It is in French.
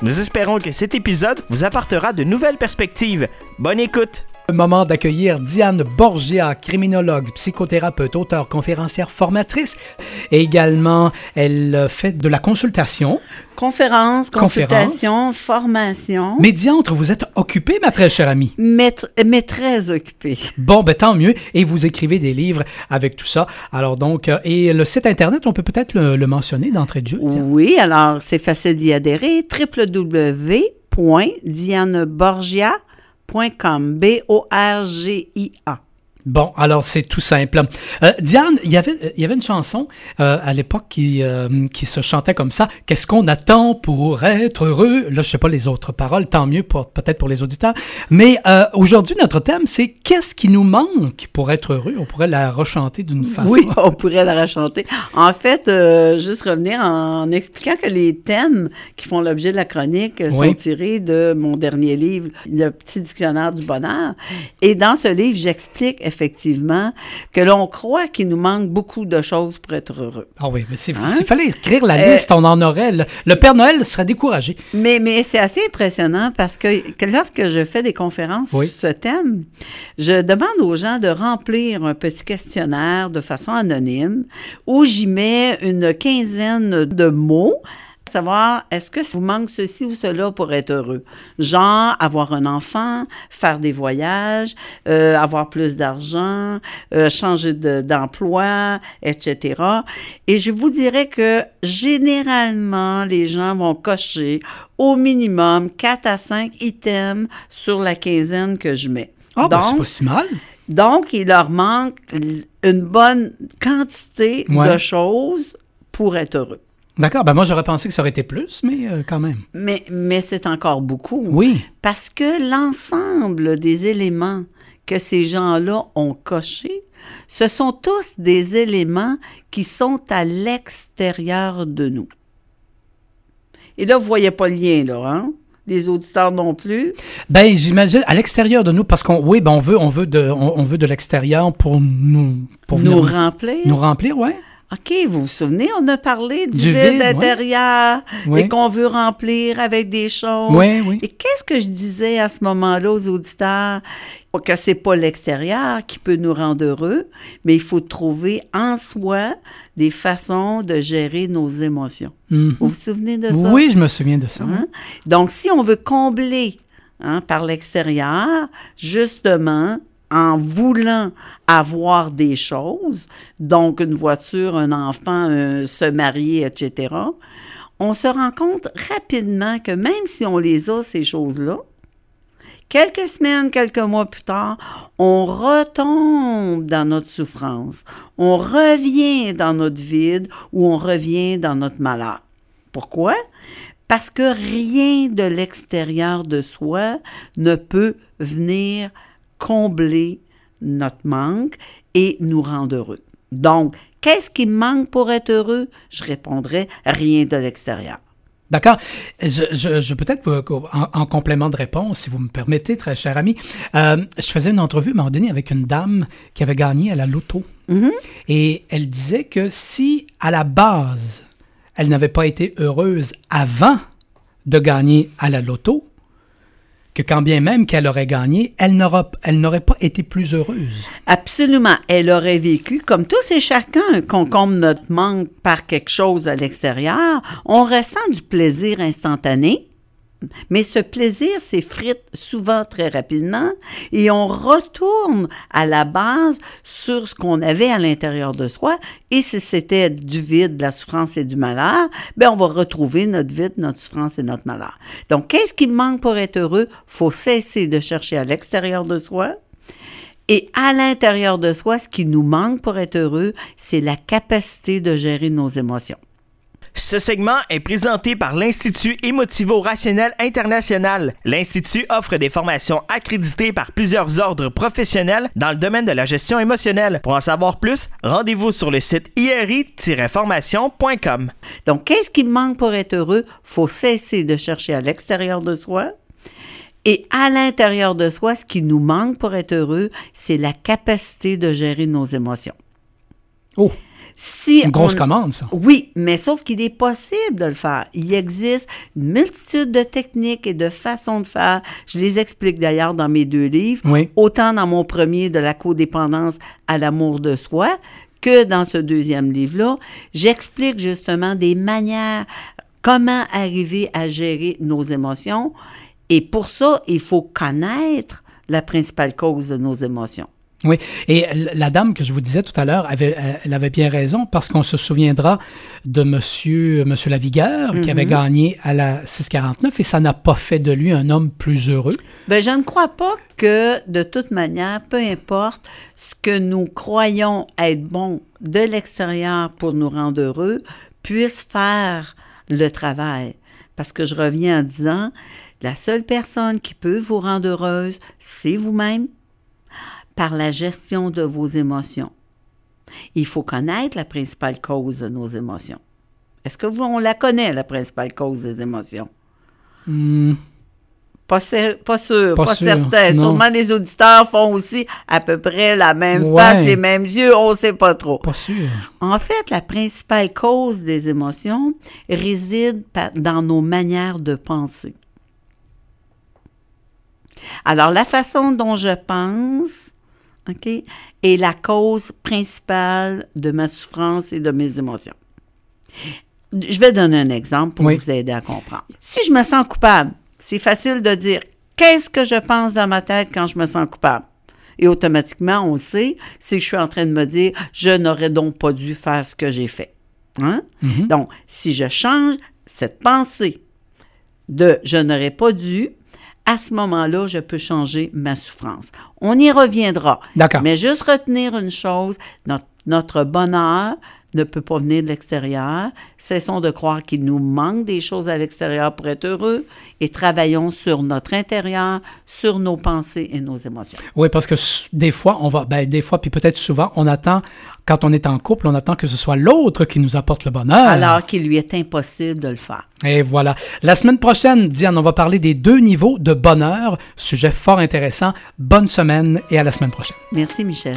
Nous espérons que cet épisode vous apportera de nouvelles perspectives. Bonne écoute! Le moment d'accueillir Diane Borgia, criminologue, psychothérapeute, auteure, conférencière, formatrice. Et également, elle fait de la consultation. Conférence, consultation, formation. Mais diantre, vous êtes occupée, ma très chère amie? Mais, mais très occupée. Bon, ben tant mieux. Et vous écrivez des livres avec tout ça. Alors donc, euh, et le site Internet, on peut peut-être le, le mentionner d'entrée de jeu. Diane? Oui, alors c'est facile d'y adhérer. www.dianeborgia.com. B-O-R-G-I-A. Bon, alors c'est tout simple. Euh, Diane, il y avait, il y avait une chanson euh, à l'époque qui, euh, qui se chantait comme ça. Qu'est-ce qu'on attend pour être heureux? Là, je sais pas les autres paroles, tant mieux pour, peut-être pour les auditeurs. Mais aujourd'hui, notre thème, c'est qu'est-ce qui nous manque pour être heureux? On pourrait la rechanter d'une façon. Oui, on pourrait la rechanter. En fait, juste revenir en expliquant que les thèmes qui font l'objet de la chronique Oui. sont tirés de mon dernier livre, Le petit dictionnaire du bonheur. Et dans ce livre, j'explique effectivement que l'on croit qu'il nous manque beaucoup de choses pour être heureux. Ah oui, mais Hein? s'il fallait écrire la Euh, liste, on en aurait. Le, le Père Noël serait découragé. Mais, mais c'est assez impressionnant parce que, que lorsque je fais des conférences Oui. sur ce thème, je demande aux gens de remplir un petit questionnaire de façon anonyme où j'y mets une quinzaine de mots. Savoir, est-ce que ça vous manque ceci ou cela pour être heureux? Genre, avoir un enfant, faire des voyages, euh, avoir plus d'argent, euh, changer de- d'emploi, etc. Et je vous dirais que généralement, les gens vont cocher au minimum 4 à 5 items sur la quinzaine que je mets. Ah, ben, c'est donc, pas si mal. donc, il leur manque une bonne quantité Ouais. de choses pour être heureux. D'accord, ben moi j'aurais pensé que ça aurait été plus, mais euh, quand même. Mais, mais c'est encore beaucoup. Oui. Parce que l'ensemble des éléments que ces gens-là ont cochés, ce sont tous des éléments qui sont à l'extérieur de nous. Et là, vous voyez pas le lien, là, hein? Les auditeurs non plus. Ben, j'imagine à l'extérieur de nous, parce qu'on, oui, ben on veut, on veut de, on, on veut de l'extérieur pour nous, pour nous venir remplir. nous remplir, ouais. OK, vous vous souvenez, on a parlé du, Du vide, intérieur Oui. et qu'on veut remplir avec des choses. Oui, oui. Et qu'est-ce que je disais à ce moment-là aux auditeurs? Que c'est pas l'extérieur qui peut nous rendre heureux, mais il faut trouver en soi des façons de gérer nos émotions. Mhm. Vous vous souvenez de ça? Oui, je me souviens de ça. Hein? Donc, si on veut combler hein, par l'extérieur, justement, en voulant avoir des choses, donc une voiture, un enfant, se marier, etc., on se rend compte rapidement que même si on les a, ces choses-là, quelques semaines, quelques mois plus tard, on retombe dans notre souffrance, on revient dans notre vide ou on revient dans notre malheur. Pourquoi? Parce que rien de l'extérieur de soi ne peut venir combler notre manque et nous rendre heureux. Donc, qu'est-ce qui me manque pour être heureux? Je répondrai rien de l'extérieur. D'accord. Je, je, je peut-être en, en complément de réponse, si vous me permettez, très cher ami, euh, je faisais une entrevue à un moment donné avec une dame qui avait gagné à la loto. Mhm. Et elle disait que si, à la base, elle n'avait pas été heureuse avant de gagner à la loto, que quand bien même qu'elle aurait gagné, elle n'aura- elle n'aurait pas été plus heureuse. Absolument. Elle aurait vécu, comme tous et chacun, qu'on comble notre manque par quelque chose à l'extérieur, on ressent du plaisir instantané. Mais ce plaisir s'effrite souvent très rapidement et on retourne à la base sur ce qu'on avait à l'intérieur de soi. Et si c'était du vide, de la souffrance et du malheur, ben on va retrouver notre vide, notre souffrance et notre malheur. Donc, qu'est-ce qui manque pour être heureux? faut cesser de chercher à l'extérieur de soi et à l'intérieur de soi, ce qui nous manque pour être heureux, c'est la capacité de gérer nos émotions. Ce segment est présenté par l'Institut Émotivo-Rationnel International. L'Institut offre des formations accréditées par plusieurs ordres professionnels dans le domaine de la gestion émotionnelle. Pour en savoir plus, rendez-vous sur le site iri-formation.com. Donc, qu'est-ce qui manque pour être heureux? faut cesser de chercher à l'extérieur de soi. Et à l'intérieur de soi, ce qui nous manque pour être heureux, c'est la capacité de gérer nos émotions. Oh, Si une grosse on- commande, ça. Oui, mais sauf qu'il est possible de le faire. Il existe une multitude de techniques et de façons de faire. Je les explique d'ailleurs dans mes deux livres, Oui. autant dans mon premier de la codépendance à l'amour de soi que dans ce deuxième livre-là. J'explique justement des manières, comment arriver à gérer nos émotions. Et pour ça, il faut connaître la principale cause de nos émotions. Oui, et la dame que je vous disais tout à l'heure, avait, euh, elle avait bien raison parce qu'on se souviendra de Monsieur, Monsieur Lavigueur qui avait gagné à la 649 et ça n'a pas fait de lui un homme plus heureux. Ben, je ne crois pas que, de toute manière, peu importe ce que nous croyons être bon de l'extérieur pour nous rendre heureux, puisse faire le travail. Parce que je reviens en disant, la seule personne qui peut vous rendre heureuse, c'est vous-même par la gestion de vos émotions. Il faut connaître la principale cause de nos émotions. Est-ce que vous, on la connaît, la principale cause des émotions? Hmm, Pas, sûr, Pas pas, sûr, certain. non. Sûrement les auditeurs font aussi à peu près la même Ouais. face, les mêmes yeux, on ne sait pas trop. pas sûr. En fait, la principale cause des émotions réside dans nos manières de penser. Alors, la façon dont je pense, OK, est la cause principale de ma souffrance et de mes émotions. Je vais donner un exemple pour Oui. vous aider à comprendre. Si je me sens coupable, c'est facile de dire qu'est-ce que je pense dans ma tête quand je me sens coupable? Et automatiquement, on sait, c'est que je suis en train de me dire je n'aurais donc pas dû faire ce que j'ai fait. Hein? Mhm. Donc, si je change cette pensée de je n'aurais pas dû, à ce moment-là, je peux changer ma souffrance. On y reviendra. D'accord. Mais juste retenir une chose, notre, notre bonheur ne peut pas venir de l'extérieur. Cessons de croire qu'il nous manque des choses à l'extérieur pour être heureux et travaillons sur notre intérieur, sur nos pensées et nos émotions. Oui, parce que des fois, on va, ben, des fois, puis peut-être souvent, on attend, quand on est en couple, on attend que ce soit l'autre qui nous apporte le bonheur. Alors qu'il lui est impossible de le faire. Et voilà. La semaine prochaine, Diane, on va parler des deux niveaux de bonheur. Sujet fort intéressant. Bonne semaine et à la semaine prochaine. Merci, Michel.